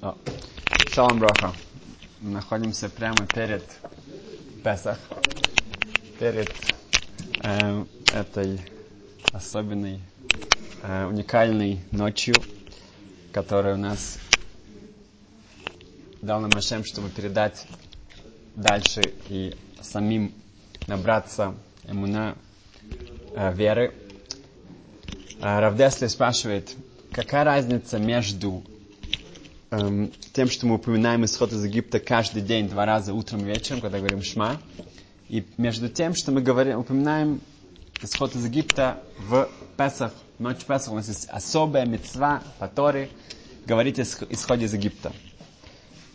О. Шалом Броха. Находимся прямо перед Песах, перед э, этой особенной, э, уникальной ночью, которая у нас дал нам Ашем, чтобы передать дальше и самим набраться иммуна э, веры. Э, Равдесли спрашивает, какая разница между эм, тем, что мы упоминаем исход из Египта каждый день, два раза утром и вечером, когда говорим Шма, и между тем, что мы говорим, упоминаем исход из Египта в Песах, ночь Песах, у нас есть особая мецва по Торе, говорить о исходе из Египта.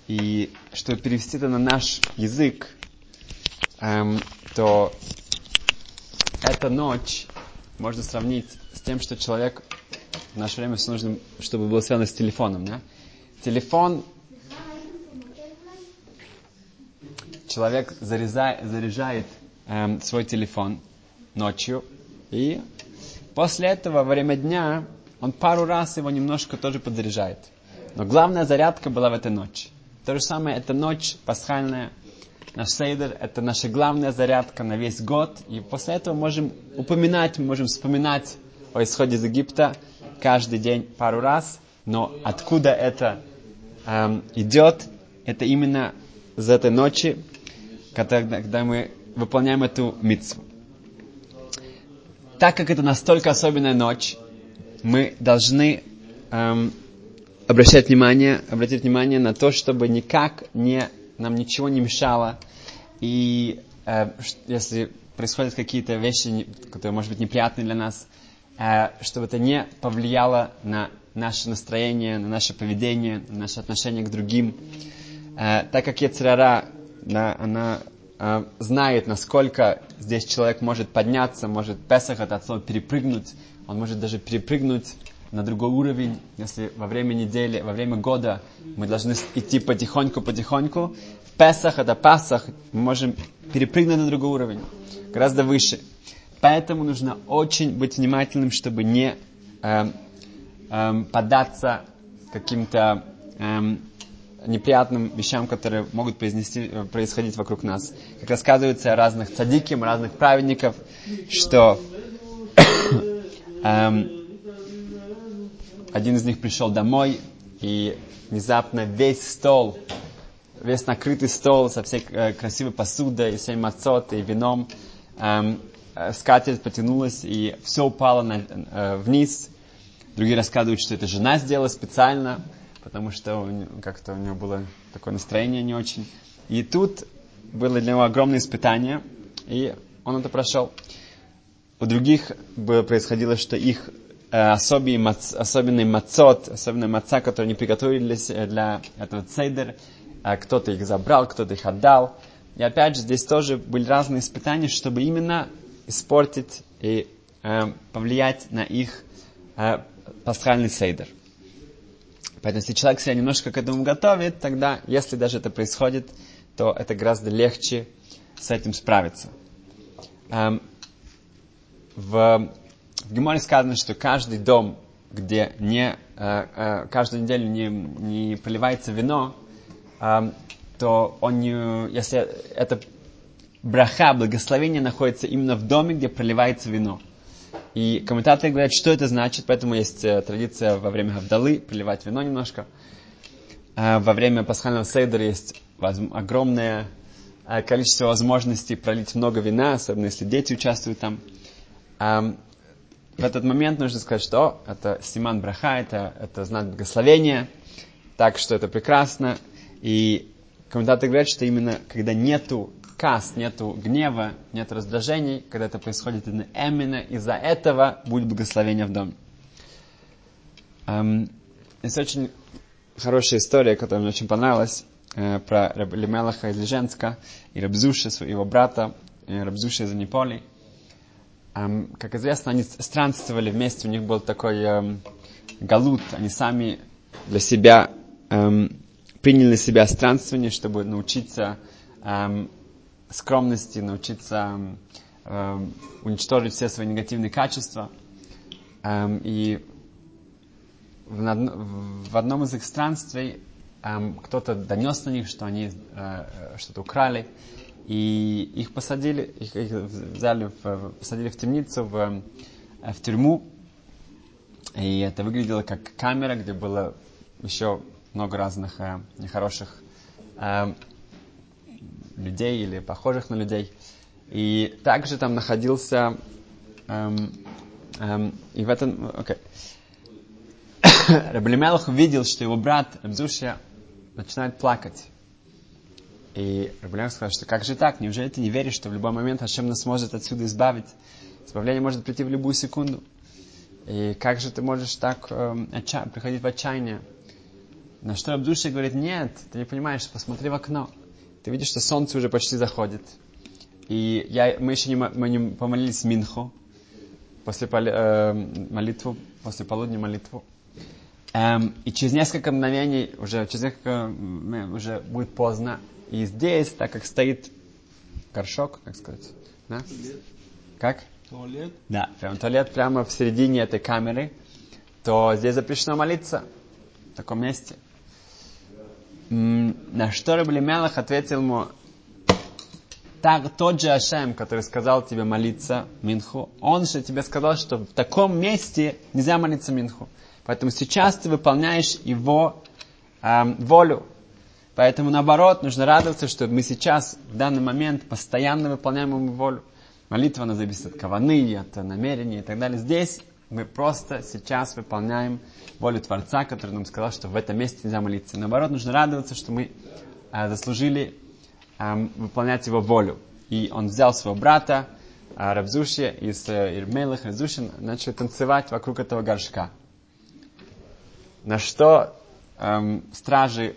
И чтобы перевести это на наш язык, эм, то эта ночь можно сравнить с тем, что человек в наше время все нужно, чтобы было связано с телефоном. Да? Телефон человек зарезает, заряжает эм, свой телефон ночью, и после этого, во время дня, он пару раз его немножко тоже подзаряжает. Но главная зарядка была в этой ночи. То же самое, эта ночь пасхальная, наш сейдер, это наша главная зарядка на весь год. И после этого можем упоминать, можем вспоминать о исходе из Египта каждый день пару раз. Но откуда это идет, это именно за этой ночи, когда, когда мы выполняем эту митцву. Так как это настолько особенная ночь, мы должны эм, обращать внимание, обратить внимание на то, чтобы никак не, нам ничего не мешало. И э, если происходят какие-то вещи, которые, может быть, неприятные для нас, э, чтобы это не повлияло на наше настроение, на наше поведение, на наше отношение к другим. Э, так как Ецерара, да, она э, знает, насколько здесь человек может подняться, может Песах это от слова перепрыгнуть, он может даже перепрыгнуть на другой уровень, если во время недели, во время года мы должны идти потихоньку-потихоньку, в Песах, это Пасах, мы можем перепрыгнуть на другой уровень, гораздо выше. Поэтому нужно очень быть внимательным, чтобы не э, э, поддаться каким-то э, неприятным вещам, которые могут произнести, происходить вокруг нас. Как рассказывается о разных цадиким, разных праведников, что эм, один из них пришел домой, и внезапно весь стол, весь накрытый стол со всей э, красивой посудой, и всей мацот, и вином, эм, э, скатерть потянулась, и все упало на, э, вниз. Другие рассказывают, что это жена сделала специально, потому что как-то у него было такое настроение не очень. И тут было для него огромное испытание, и он это прошел. У других было, происходило, что их Э, особенный, мац, особенный мацот, особенная маца, которую они приготовили для, для этого цейдер. Э, кто-то их забрал, кто-то их отдал. И опять же, здесь тоже были разные испытания, чтобы именно испортить и э, повлиять на их э, пасхальный сейдер. Поэтому, если человек себя немножко к этому готовит, тогда, если даже это происходит, то это гораздо легче с этим справиться. Эм, в в Геморе сказано, что каждый дом, где не, э, э, каждую неделю не, не поливается вино, э, то он не, если это браха, благословение находится именно в доме, где проливается вино. И комментаторы говорят, что это значит, поэтому есть э, традиция во время Гавдалы проливать вино немножко. Э, во время пасхального сейдера есть огромное э, количество возможностей пролить много вина, особенно если дети участвуют там. В этот момент нужно сказать, что это Симан Браха, это, это знак благословения, так что это прекрасно. И комментаторы говорят, что именно когда нету каст, нету гнева, нет раздражений, когда это происходит именно из-за этого будет благословение в доме. Эм, есть очень хорошая история, которая мне очень понравилась, э, про Лемелаха из Леженска и Рабзуша, своего брата, э, Рабзуша из Аниполи. Эм, как известно, они странствовали вместе, у них был такой эм, галут, они сами для себя эм, приняли на себя странствование, чтобы научиться эм, скромности, научиться эм, уничтожить все свои негативные качества. Эм, и в, в одном из их странствий эм, кто-то донес на них, что они э, что-то украли, и их посадили, их, их взяли, в, посадили в темницу, в, в тюрьму, и это выглядело как камера, где было еще много разных э, нехороших э, людей или похожих на людей. И также там находился... Эм, эм, и в этом... Окей. Okay. Увидел, что его брат Рабзушия начинает плакать. И Раблемелах сказал, что как же так? Неужели ты не веришь, что в любой момент Хашем нас может отсюда избавить? Избавление может прийти в любую секунду. И как же ты можешь так э, отча- приходить в отчаяние? На что Абдуша говорит, нет, ты не понимаешь, посмотри в окно. Ты видишь, что солнце уже почти заходит. И я, мы еще не, мы не помолились Минху, после э, молитву, после полудня молитву. Эм, и через несколько мгновений, уже через несколько, уже будет поздно. И здесь, так как стоит горшок, как сказать, да? Как? Туалет? Да, прям туалет прямо в середине этой камеры, то здесь запрещено молиться в таком месте. На что Рабли Мелах ответил ему, так, тот же Ашем, который сказал тебе молиться Минху, он же тебе сказал, что в таком месте нельзя молиться Минху. Поэтому сейчас ты выполняешь его эм, волю. Поэтому наоборот, нужно радоваться, что мы сейчас, в данный момент, постоянно выполняем его волю. Молитва, она зависит от каваны, от намерения и так далее. Здесь мы просто сейчас выполняем волю Творца, который нам сказал, что в этом месте нельзя молиться. Наоборот, нужно радоваться, что мы э, заслужили э, выполнять его волю. И он взял своего брата, э, Рабзуши, из э, Ирмелых, Рабзушин, начали танцевать вокруг этого горшка. На что э, стражи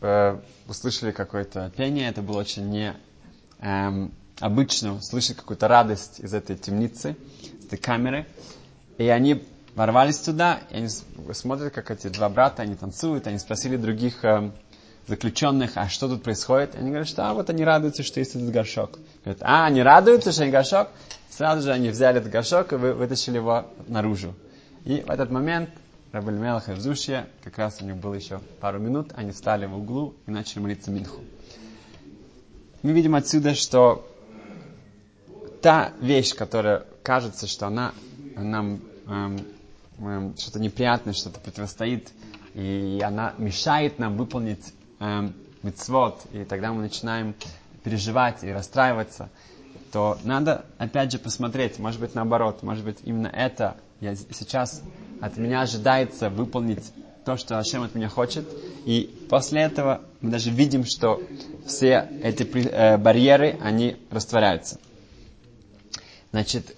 э, услышали какое-то пение, это было очень не... Э, обычно слышать какую-то радость из этой темницы, из этой камеры. И они ворвались туда, и они смотрят, как эти два брата, они танцуют, они спросили других э, заключенных, а что тут происходит? И они говорят, что а, вот они радуются, что есть этот горшок. Говорят, а, они радуются, что есть горшок? Сразу же они взяли этот горшок и вы, вытащили его наружу. И в этот момент Рабель Мелах и Взушья, как раз у них было еще пару минут, они встали в углу и начали молиться Минху. Мы видим отсюда, что та вещь, которая кажется, что она нам эм, эм, что-то неприятное, что-то противостоит, и она мешает нам выполнить эм, мицвод, и тогда мы начинаем переживать и расстраиваться, то надо опять же посмотреть, может быть наоборот, может быть именно это я сейчас от меня ожидается выполнить то, что Ашем от меня хочет, и после этого мы даже видим, что все эти э, барьеры, они растворяются. Значит,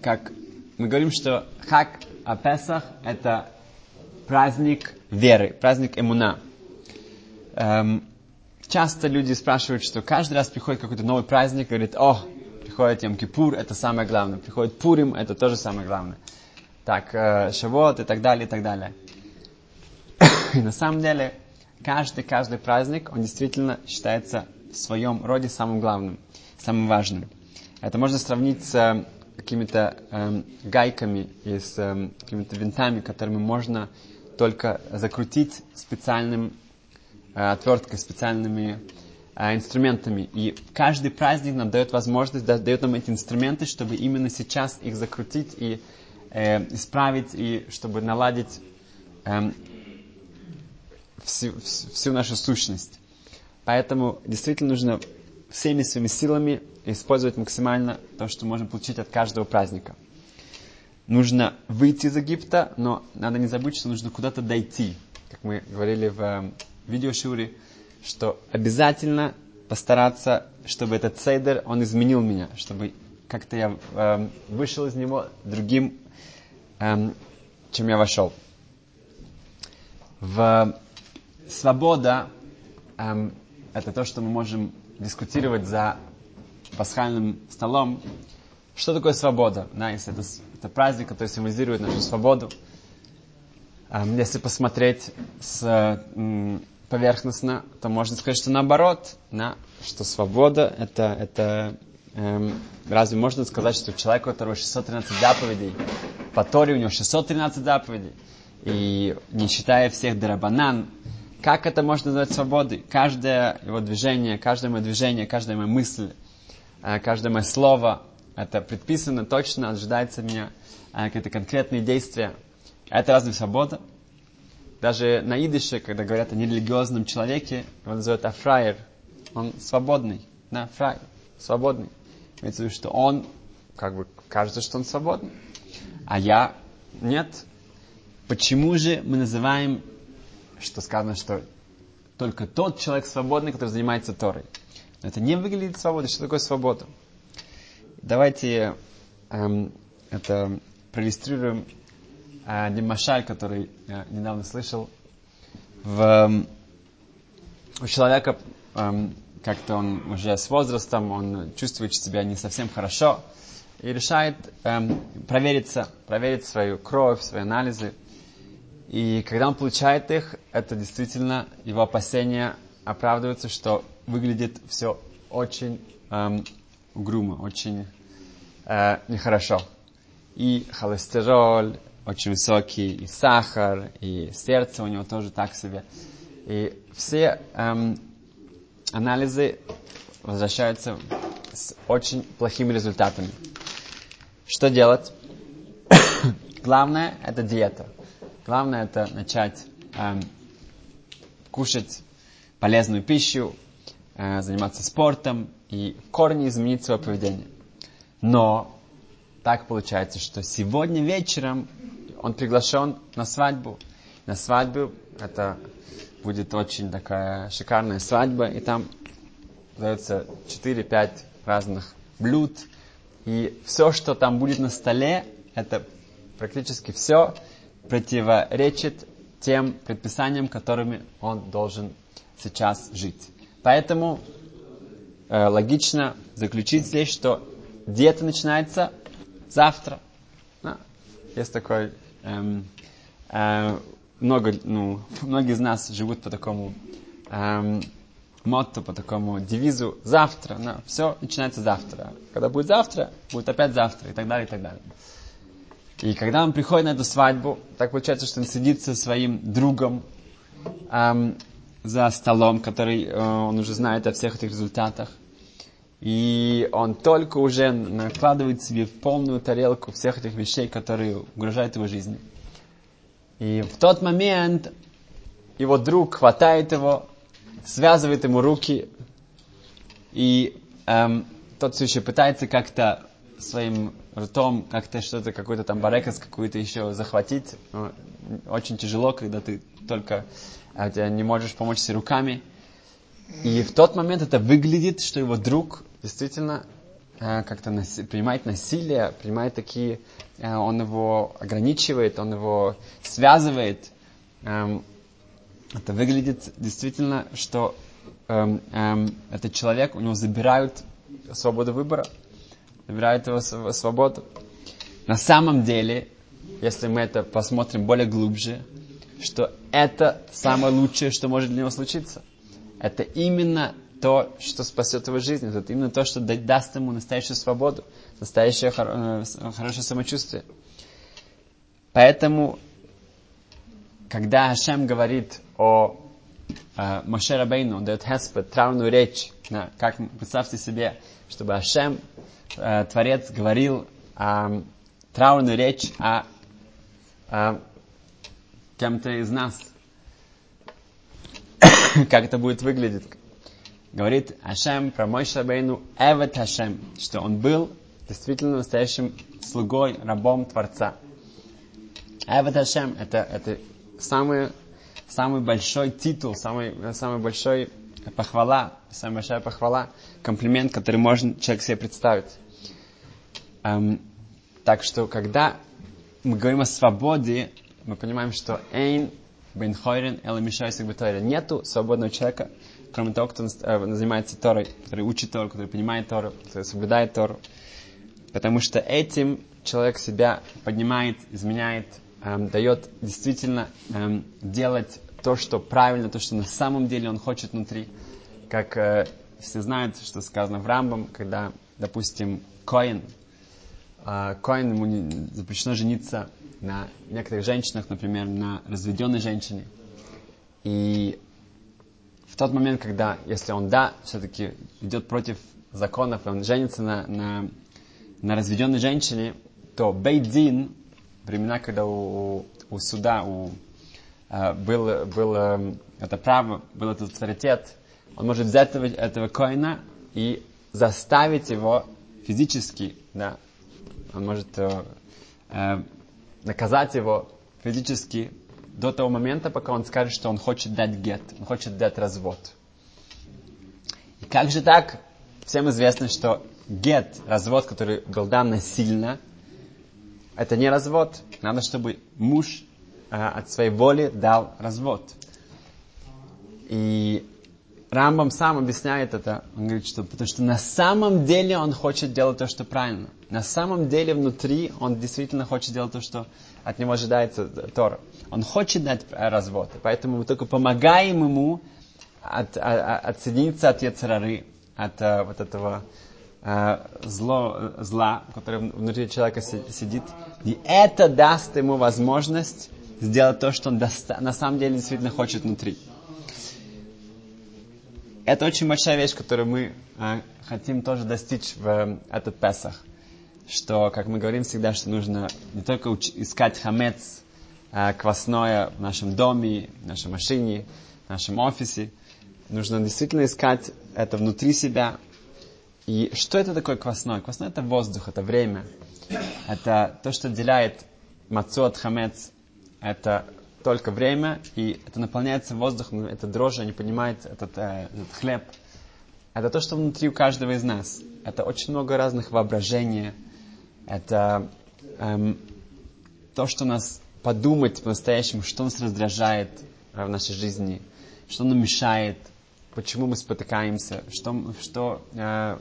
как мы говорим, что Хак Апесах – это праздник веры, праздник эмуна. Эм, часто люди спрашивают, что каждый раз приходит какой-то новый праздник, говорит, о, приходит Йом Кипур, это самое главное, приходит Пурим, это тоже самое главное. Так, э, Шавот и так далее, и так далее. И на самом деле, каждый, каждый праздник, он действительно считается в своем роде самым главным, самым важным. Это можно сравнить с какими-то э, гайками и с э, какими-то винтами, которыми можно только закрутить специальным э, отверткой, специальными э, инструментами. И каждый праздник нам дает возможность, да, дает нам эти инструменты, чтобы именно сейчас их закрутить и э, исправить, и чтобы наладить э, всю, всю нашу сущность. Поэтому действительно нужно всеми своими силами использовать максимально то, что можем получить от каждого праздника. Нужно выйти из Египта, но надо не забыть, что нужно куда-то дойти. Как мы говорили в э, что обязательно постараться, чтобы этот цейдер, он изменил меня, чтобы как-то я э, вышел из него другим, э, чем я вошел. В свобода э, это то, что мы можем дискутировать за пасхальным столом, что такое свобода? Да, если это, это праздник, который символизирует нашу свободу. Если посмотреть с, поверхностно, то можно сказать, что наоборот, да, что свобода это, это эм, разве можно сказать, что человек, у которого 613 заповедей, по Торе у него 613 заповедей, и не считая всех дарабанан, Как это можно назвать свободой? Каждое его движение, каждое мое движение, каждая моя мысль, э, каждое мое слово, это предписано точно, ожидается меня э, какие-то конкретные действия. Это разве свобода? Даже на идыше, когда говорят о нерелигиозном человеке, его называют афраер. Он свободный. Да, фраер. Свободный. Имеется в виду, что он, как бы, кажется, что он свободный. А я нет. Почему же мы называем, что сказано, что только тот человек свободный, который занимается Торой? Но это не выглядит свободой. Что такое свобода? Давайте эм, это проиллюстрируем э, один машаль, который я недавно слышал. В, эм, у человека эм, как-то он уже с возрастом, он чувствует себя не совсем хорошо и решает эм, провериться, проверить свою кровь, свои анализы. И когда он получает их, это действительно его опасения оправдываются, что выглядит все очень эм, угрюмо, очень э, нехорошо. И холестероль очень высокий, и сахар, и сердце у него тоже так себе. И все эм, анализы возвращаются с очень плохими результатами. Что делать? Главное это диета. Главное это начать эм, кушать полезную пищу, э, заниматься спортом и в корне изменить свое поведение. Но так получается, что сегодня вечером он приглашен на свадьбу. На свадьбу это будет очень такая шикарная свадьба, и там дается 4-5 разных блюд, и все, что там будет на столе, это практически все противоречит тем предписаниям, которыми он должен сейчас жить. Поэтому э, логично заключить здесь, что диета начинается завтра. Да. Есть такой эм, э, много, ну, многие из нас живут по такому эм, мотто, по такому девизу завтра. Да, все начинается завтра. Когда будет завтра, будет опять завтра и так далее, и так далее. И когда он приходит на эту свадьбу, так получается, что он сидит со своим другом эм, за столом, который э, он уже знает о всех этих результатах. И он только уже накладывает себе полную тарелку всех этих вещей, которые угрожают его жизни. И в тот момент его друг хватает его, связывает ему руки, и эм, тот все еще пытается как-то своим ртом как-то что-то, какой-то там барекас какую-то еще захватить. Очень тяжело, когда ты только а, не можешь помочь себе руками. И в тот момент это выглядит, что его друг действительно э, как-то наси- принимает насилие, принимает такие, э, он его ограничивает, он его связывает. Эм, это выглядит действительно, что эм, эм, этот человек, у него забирают свободу выбора, забирают его свободу. На самом деле, если мы это посмотрим более глубже, что это самое лучшее, что может для него случиться. Это именно то, что спасет его жизнь. Это именно то, что даст ему настоящую свободу, настоящее э, хорошее самочувствие. Поэтому, когда Ашем говорит о э, Моше Рабейну, дает Хеспет, травную речь, да, как, представьте себе, чтобы Ашем, э, Творец, говорил э, траурную речь о, о кем-то из нас. как это будет выглядеть? говорит Ашем про мой Шабейну Эвет Ашем, что он был действительно настоящим слугой, рабом Творца. Эвет Ашем это, это самый, самый большой титул, самый, самый большой похвала, самая большая похвала, комплимент, который можно человек себе представить. Эм, так что, когда мы говорим о свободе, мы понимаем, что Эйн Бен Хойрен Мишайсик Нету свободного человека, кроме того, кто э, занимается Торой, который учит Тору, который понимает Тору, который соблюдает Тору. Потому что этим человек себя поднимает, изменяет, эм, дает действительно эм, делать то, что правильно, то, что на самом деле он хочет внутри. Как э, все знают, что сказано в Рамбам, когда, допустим, Коин, э, Коин ему не, запрещено жениться на некоторых женщинах, например, на разведенной женщине. И в тот момент, когда, если он, да, все-таки идет против законов, и он женится на, на, на разведенной женщине, то Бейдин, времена, когда у, у суда у, э, был, был э, это право, был этот авторитет, он может взять этого, этого коина и заставить его физически, да, он может э, э, наказать его физически до того момента, пока он скажет, что он хочет дать гет, он хочет дать развод. И как же так? Всем известно, что гет, развод, который был дан насильно, это не развод. Надо, чтобы муж э, от своей воли дал развод. И Рамбам сам объясняет это. Он говорит, что потому что на самом деле он хочет делать то, что правильно. На самом деле внутри он действительно хочет делать то, что от него ожидается Тора. Он хочет дать развод. Поэтому мы только помогаем ему от, от, а, отсоединиться от Яцерары, от а, вот этого а, зло, зла, которое внутри человека сидит. И это даст ему возможность сделать то, что он на самом деле действительно хочет внутри. Это очень большая вещь, которую мы э, хотим тоже достичь в э, этот Песах. Что, как мы говорим всегда, что нужно не только искать хамец, э, квасное в нашем доме, в нашей машине, в нашем офисе. Нужно действительно искать это внутри себя. И что это такое квасное? Квасное это воздух, это время. Это то, что отделяет мацу от хамец. Это только время, и это наполняется воздухом, это дрожжи, они понимают этот, э, этот хлеб. Это то, что внутри у каждого из нас. Это очень много разных воображений. Это эм, то, что нас подумать по-настоящему, что нас раздражает в нашей жизни, что нам мешает, почему мы спотыкаемся, что, что, э,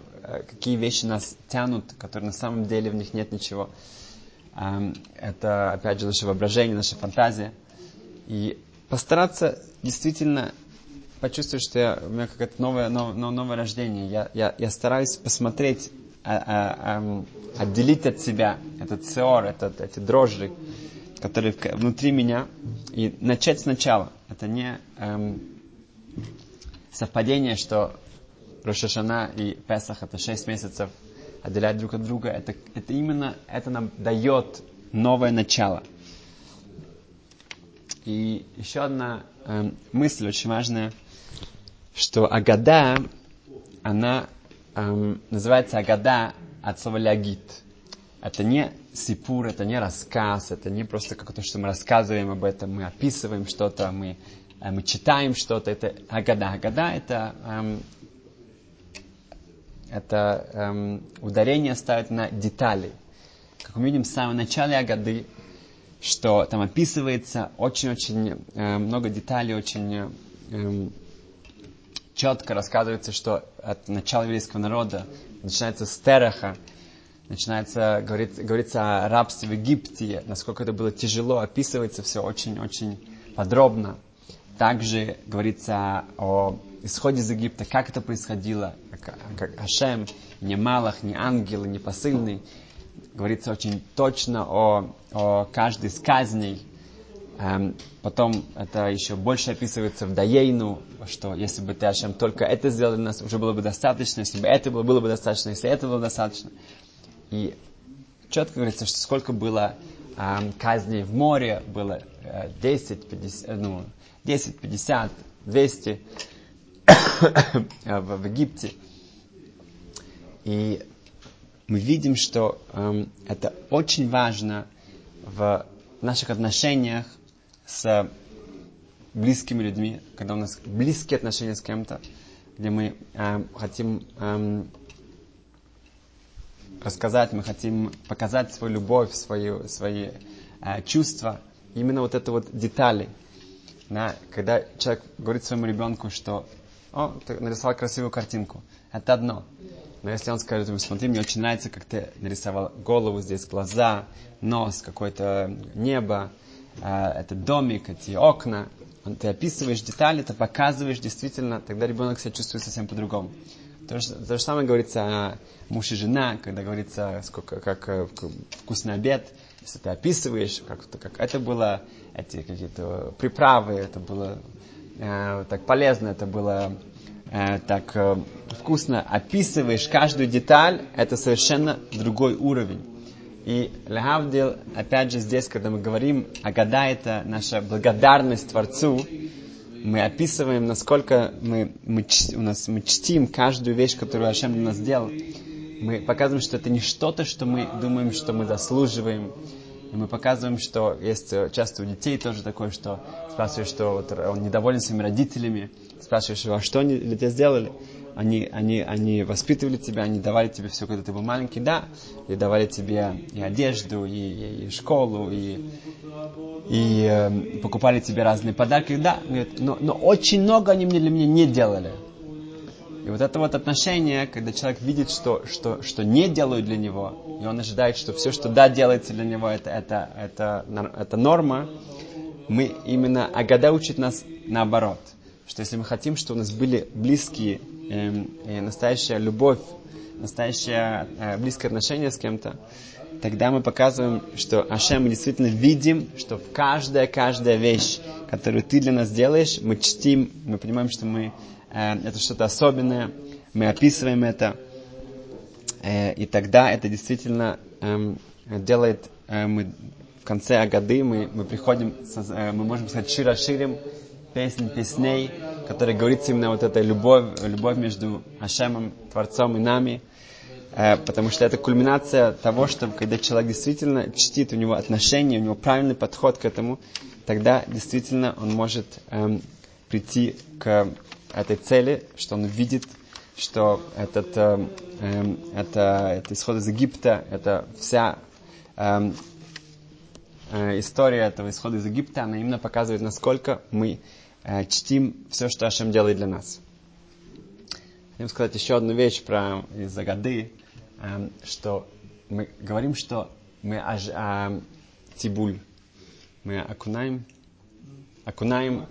какие вещи нас тянут, которые на самом деле в них нет ничего. Эм, это, опять же, наше воображение, наша фантазия. И постараться действительно почувствовать, что я, у меня какое-то новое, новое, новое рождение. Я, я, я стараюсь посмотреть, а, а, а, отделить от себя этот сеор, этот, эти дрожжи, которые внутри меня, и начать сначала. Это не эм, совпадение, что Рошашана и Песах это 6 месяцев отделяют друг от друга. Это, это именно, это нам дает новое начало. И еще одна э, мысль очень важная, что Агада, она э, называется Агада от слова лягит. Это не сипур, это не рассказ, это не просто как-то, что мы рассказываем об этом, мы описываем что-то, мы, мы читаем что-то. Это Агада. Агада это, э, это э, ударение ставит на детали. Как мы видим в самом начале Агады, что там описывается очень-очень э, много деталей, очень э, эм, четко рассказывается, что от начала еврейского народа начинается с Тераха, начинается, говорит, говорится о рабстве в Египте, насколько это было тяжело, описывается все очень-очень подробно. Также говорится о исходе из Египта, как это происходило, как, Ашем, не Малах, не ангел, не посыльный, говорится очень точно о, о каждой из казней. Эм, потом это еще больше описывается в Даейну, что если бы ты, Ашем, только это сделал для нас, уже было бы достаточно, если бы это было, было бы достаточно, если это было достаточно. И четко говорится, что сколько было эм, казней в море, было э, 10, 50, ну, 10, 50, 200 в, в Египте. И мы видим, что эм, это очень важно в наших отношениях с близкими людьми, когда у нас близкие отношения с кем-то, где мы эм, хотим эм, рассказать, мы хотим показать свою любовь, свою, свои э, чувства. Именно вот это вот детали. Да, когда человек говорит своему ребенку, что «О, ты нарисовал красивую картинку», это одно. Но если он скажет ему, смотри, мне очень нравится, как ты нарисовал голову, здесь глаза, нос, какое-то небо, э, этот домик, эти окна, ты описываешь детали, ты показываешь действительно, тогда ребенок себя чувствует совсем по-другому. То же, то же самое говорится о муж и жена, когда говорится, сколько, как, как вкусный обед, если ты описываешь, как, как это было, эти какие-то приправы, это было э, так полезно, это было э, так э, вкусно. Описываешь каждую деталь, это совершенно другой уровень. И Лехавдил, опять же здесь, когда мы говорим о года, это наша благодарность Творцу, мы описываем, насколько мы, мы, у нас, мы чтим каждую вещь, которую Ашем для нас сделал. Мы показываем, что это не что-то, что мы думаем, что мы заслуживаем. И мы показываем, что есть э, часто у детей тоже такое, что спрашиваешь, что вот он недоволен своими родителями, спрашиваешь, а что они для тебя сделали? Они, они, они воспитывали тебя, они давали тебе все, когда ты был маленький, да, и давали тебе и одежду, и, и, и школу, и, и э, покупали тебе разные подарки, да, но, но очень много они мне для меня не делали. И вот это вот отношение, когда человек видит, что, что, что не делают для него, и он ожидает, что все, что да, делается для него, это, это, это, это норма, мы именно Агада учит нас наоборот. Что если мы хотим, чтобы у нас были близкие, настоящая любовь, настоящее э, близкое отношение с кем-то, тогда мы показываем, что Ашем мы действительно видим, что в каждая, каждая вещь, которую ты для нас делаешь, мы чтим, мы понимаем, что мы Э, это что-то особенное, мы описываем это, э, и тогда это действительно эм, делает, э, мы в конце годы мы, мы приходим, мы можем сказать, широ ширим, песнь песней, которая говорится именно вот этой любовь, любовь между Ашемом, Творцом и нами, потому что это кульминация того, что когда человек действительно чтит, у него отношения, у него правильный подход к этому, тогда действительно он может эм, прийти к этой цели, что он видит, что этот, э, э, это, это исход из Египта, это вся э, э, история этого исхода из Египта, она именно показывает, насколько мы э, чтим все, что Ашем делает для нас. Хотим сказать еще одну вещь про из-за годы, э, что мы говорим, что мы аж, э, тибуль, мы окунаем, окунаем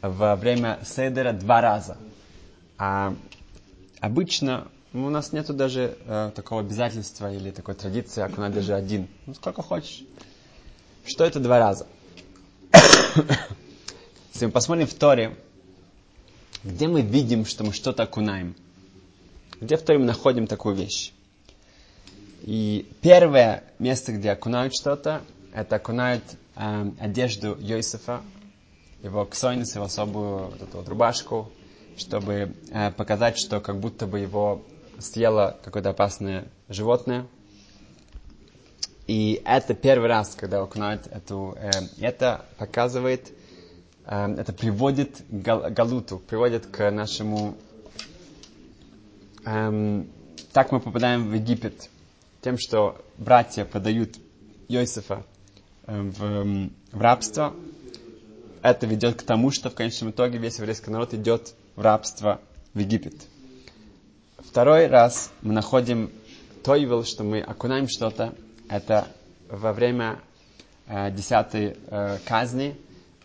во время седера два раза. А обычно у нас нету даже э, такого обязательства или такой традиции, окунать даже один. Ну, сколько хочешь. Что это два раза? Если мы посмотрим в Торе, где мы видим, что мы что-то окунаем? Где в Торе мы находим такую вещь? И первое место, где окунают что-то, это окунают э, одежду Йосифа, его ксойнис, его особую вот эту вот рубашку, чтобы э, показать, что как будто бы его съело какое-то опасное животное. И это первый раз, когда окунают эту... Э, это показывает, э, это приводит к гал, галуту, приводит к нашему... Э, так мы попадаем в Египет. Тем, что братья подают Йосифа э, в, в рабство, это ведет к тому, что в конечном итоге весь еврейский народ идет в рабство в Египет. Второй раз мы находим Тойвел, что мы окунаем что-то, это во время э, десятой э, казни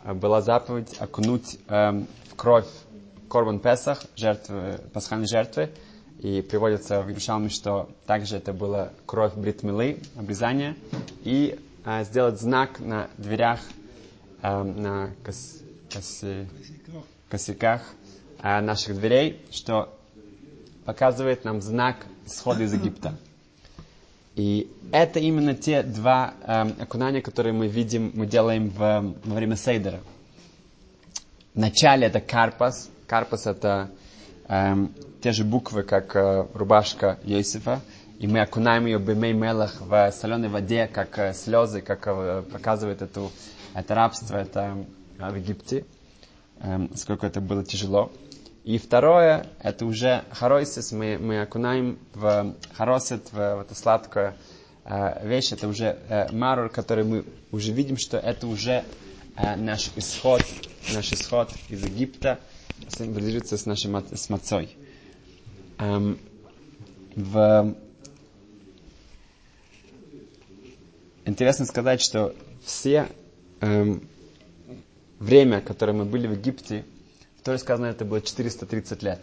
э, была заповедь окунуть э, в кровь Корбан Песах, жертвы, пасхальной жертвы, и приводится в Иерушалме, что также это была кровь Бритмилы, обрезание, и э, сделать знак на дверях э, на кос, коси, косяках э, наших дверей, что показывает нам знак исхода из Египта. И это именно те два э, окунания, которые мы видим, мы делаем в, во время сейдера. Вначале это карпас. Карпас это э, те же буквы, как э, рубашка Йосифа. И мы окунаем ее бемей мелах в соленой воде, как э, слезы, как э, показывает эту это рабство, это в Египте, эм, сколько это было тяжело. И второе, это уже хоройсис, мы, мы окунаем в хоросет, в, в это сладкое э, вещь, это уже э, марур, который мы уже видим, что это уже э, наш исход, наш исход из Египта, символизируется с нашей с мацой. Эм, в... Интересно сказать, что все эм, время, которое мы были в Египте, в Торе сказано, это было 430 лет.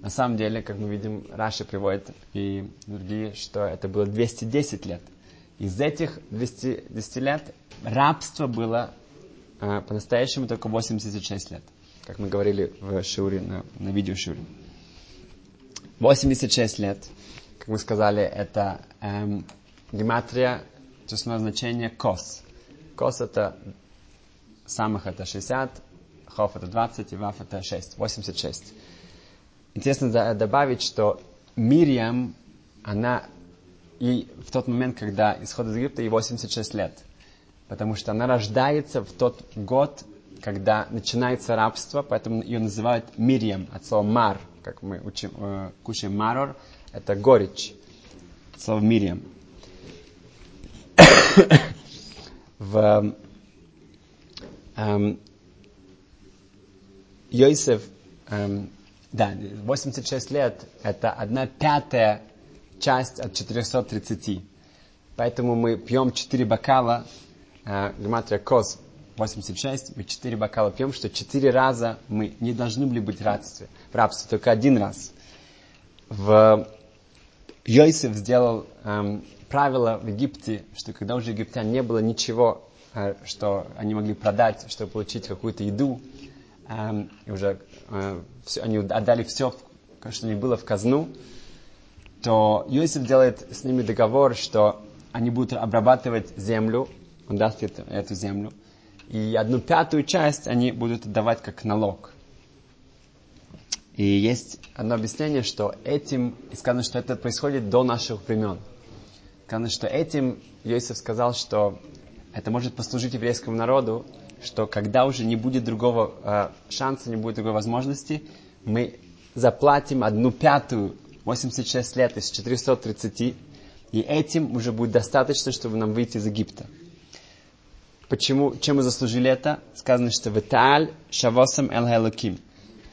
На самом деле, как мы видим, Раши приводит и другие, что это было 210 лет. Из этих 210 лет рабство было э, по-настоящему только 86 лет, как мы говорили в Шиуре, на, на видео Шиуре. 86 лет, как мы сказали, это эм, гематрия, числовое значение кос. Кос это самых это 60, хов это 20 и ваф это 6, 86. Интересно добавить, что Мириам, она и в тот момент, когда исход из Египта, ей 86 лет. Потому что она рождается в тот год, когда начинается рабство, поэтому ее называют Мирием, от слова мар, как мы учим, э, кушаем марор, это горечь, слово Мирием. в эм, Йосеф, эм, да, 86 лет, это одна пятая часть от 430. Поэтому мы пьем 4 бокала, э, гематрия кос 86, мы 4 бокала пьем, что 4 раза мы не должны были быть в рабстве, в рабстве только один раз. В Йосиф сделал эм, правило в Египте, что когда уже египтян не было ничего, э, что они могли продать, чтобы получить какую-то еду, э, и уже э, все, они отдали все, что у них было в казну, то Йосиф делает с ними договор, что они будут обрабатывать землю, он даст эту, эту землю, и одну пятую часть они будут отдавать как налог. И есть одно объяснение, что этим, и сказано, что это происходит до наших времен. Сказано, что этим Йосиф сказал, что это может послужить еврейскому народу, что когда уже не будет другого э, шанса, не будет другой возможности, мы заплатим одну пятую, 86 лет из 430, и этим уже будет достаточно, чтобы нам выйти из Египта. Почему, чем мы заслужили это? Сказано, что «Виталь шавосам эл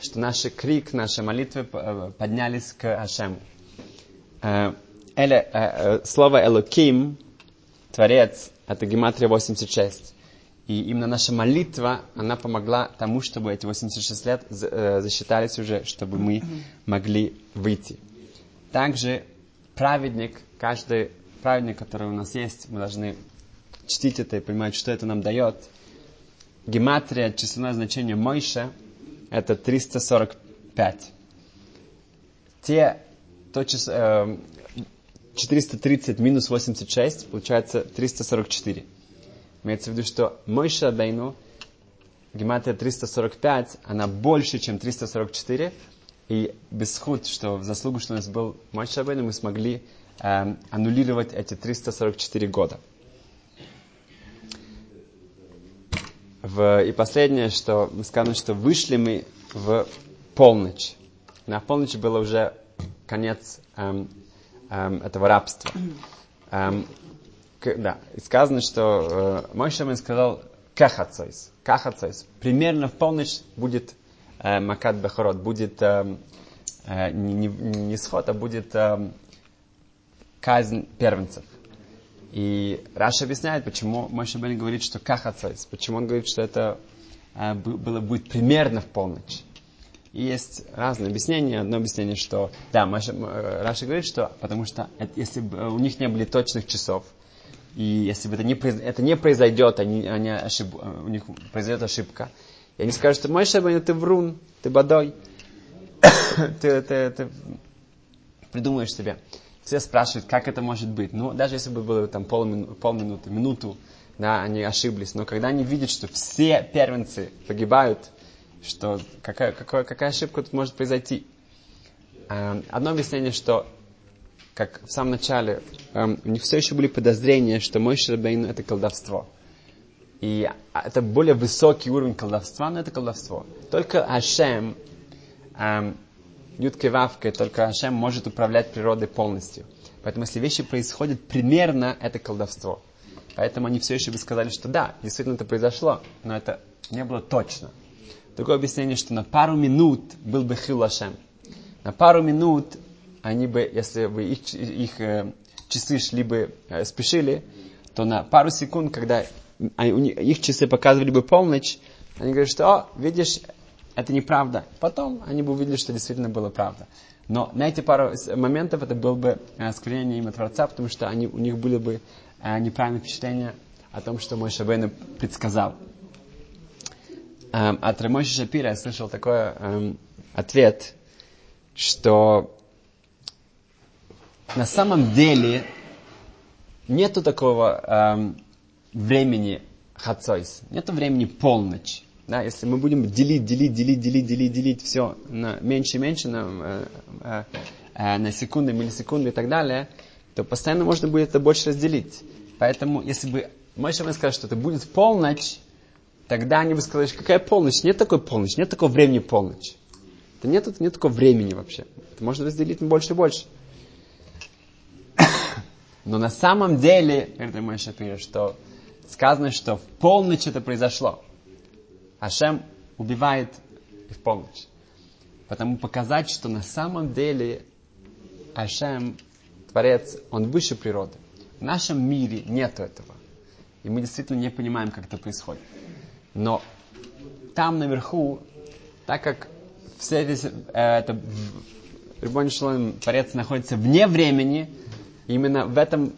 что наш крик, наши молитвы э, поднялись к Ашему. Э, Эле, э, э, слово Элоким, Творец, это гематрия 86. И именно наша молитва, она помогла тому, чтобы эти 86 лет э, засчитались уже, чтобы мы могли выйти. Также праведник, каждый праведник, который у нас есть, мы должны чтить это и понимать, что это нам дает. Гематрия, численное значение Мойша, это 345. Те, то число, э, 430 минус 86 получается 344. Имеется в виду, что мой Шабейну, гематрия 345, она больше, чем 344, и без худ, что в заслугу, что у нас был мой Шабейну, мы смогли э, аннулировать эти 344 года. В, и последнее, что мы сказали, что вышли мы в полночь. На полночь было уже конец эм, эм, этого рабства. Эм, да, сказано, что э, мой шамин сказал кахацойс, кахацойс. Примерно в полночь будет э, макат бехород, будет э, э, не, не, не сход, а будет э, казнь первенцев. И Раша объясняет, почему мой шабин говорит, что кахацойс, почему он говорит, что это э, было, будет примерно в полночь. И есть разные объяснения. Одно объяснение, что, да, Маша, э, Раша говорит, что потому что это, если бы э, у них не были точных часов, и если бы это не, это не произойдет, они, они ошиб, у них произойдет ошибка, и они скажут, что мой шабан, ты врун, ты бодой, ты, ты, ты придумаешь себе. Все спрашивают, как это может быть. Ну, даже если бы было там полмину, полминуты, минуту, да, они ошиблись. Но когда они видят, что все первенцы погибают, что какая, какая, какая ошибка тут может произойти. Эм, одно объяснение, что как в самом начале, эм, у них все еще были подозрения, что мой Шербейн это колдовство. И это более высокий уровень колдовства, но это колдовство. Только Ашем, эм, Ютка Вавка, только Ашем может управлять природой полностью. Поэтому если вещи происходят примерно, это колдовство. Поэтому они все еще бы сказали, что да, действительно это произошло, но это не было точно. Другое объяснение, что на пару минут был бы хилашем. На пару минут они бы, если бы их, их э, часы шли бы, э, спешили, то на пару секунд, когда их часы показывали бы полночь, они говорят, что, о, видишь, это неправда. Потом они бы увидели, что действительно было правда. Но на эти пару моментов это было бы э, осквернение имя Творца, потому что они, у них были бы э, неправильные впечатления о том, что мой Шабейна предсказал. эм, от Рамоши Шапира я слышал такой эм, ответ, что на самом деле нету такого эм, времени хацойс, нету времени полночь. Да, если мы будем делить, делить, делить, делить, делить, делить все на меньше меньше, на, э, э, э, на секунды, миллисекунды и так далее, то постоянно можно будет это больше разделить. Поэтому, если бы Мойша сказал, что это будет полночь, тогда они бы сказали, какая полночь? Нет такой полночи, нет такого времени полночь. Это нет, нет такого времени вообще. Это можно разделить на больше и больше. Но на самом деле, говорит мой Шапир, что сказано, что в полночь это произошло. Ашем убивает в полночь. Потому показать, что на самом деле Ашем, Творец, он выше природы. В нашем мире нет этого. И мы действительно не понимаем, как это происходит. Но там наверху, так как все весь, э, это Рибон Шлоем Творец находится вне времени, именно в этом,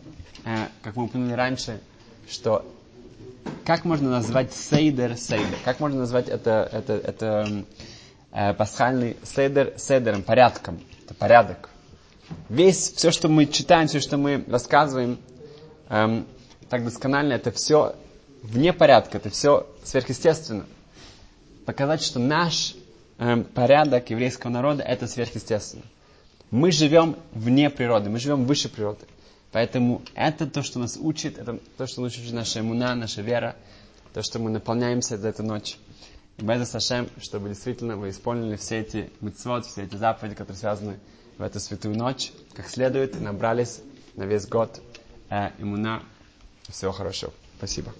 э, как мы упомянули раньше, что как можно назвать сейдер сейдер? Как можно назвать это, это, это э, пасхальный сейдер сейдером, порядком? Это порядок. Весь, все, что мы читаем, все, что мы рассказываем, эм, так досконально, это все вне порядка, это все сверхъестественно. Показать, что наш эм, порядок еврейского народа это сверхъестественно. Мы живем вне природы, мы живем выше природы. Поэтому это то, что нас учит, это то, что учит наша иммуна, наша вера, то, что мы наполняемся за эту ночь. И Беза Сашем, чтобы действительно вы исполнили все эти митцвот, все эти заповеди, которые связаны в эту святую ночь, как следует, набрались на весь год э, иммуна. Всего хорошего. Спасибо.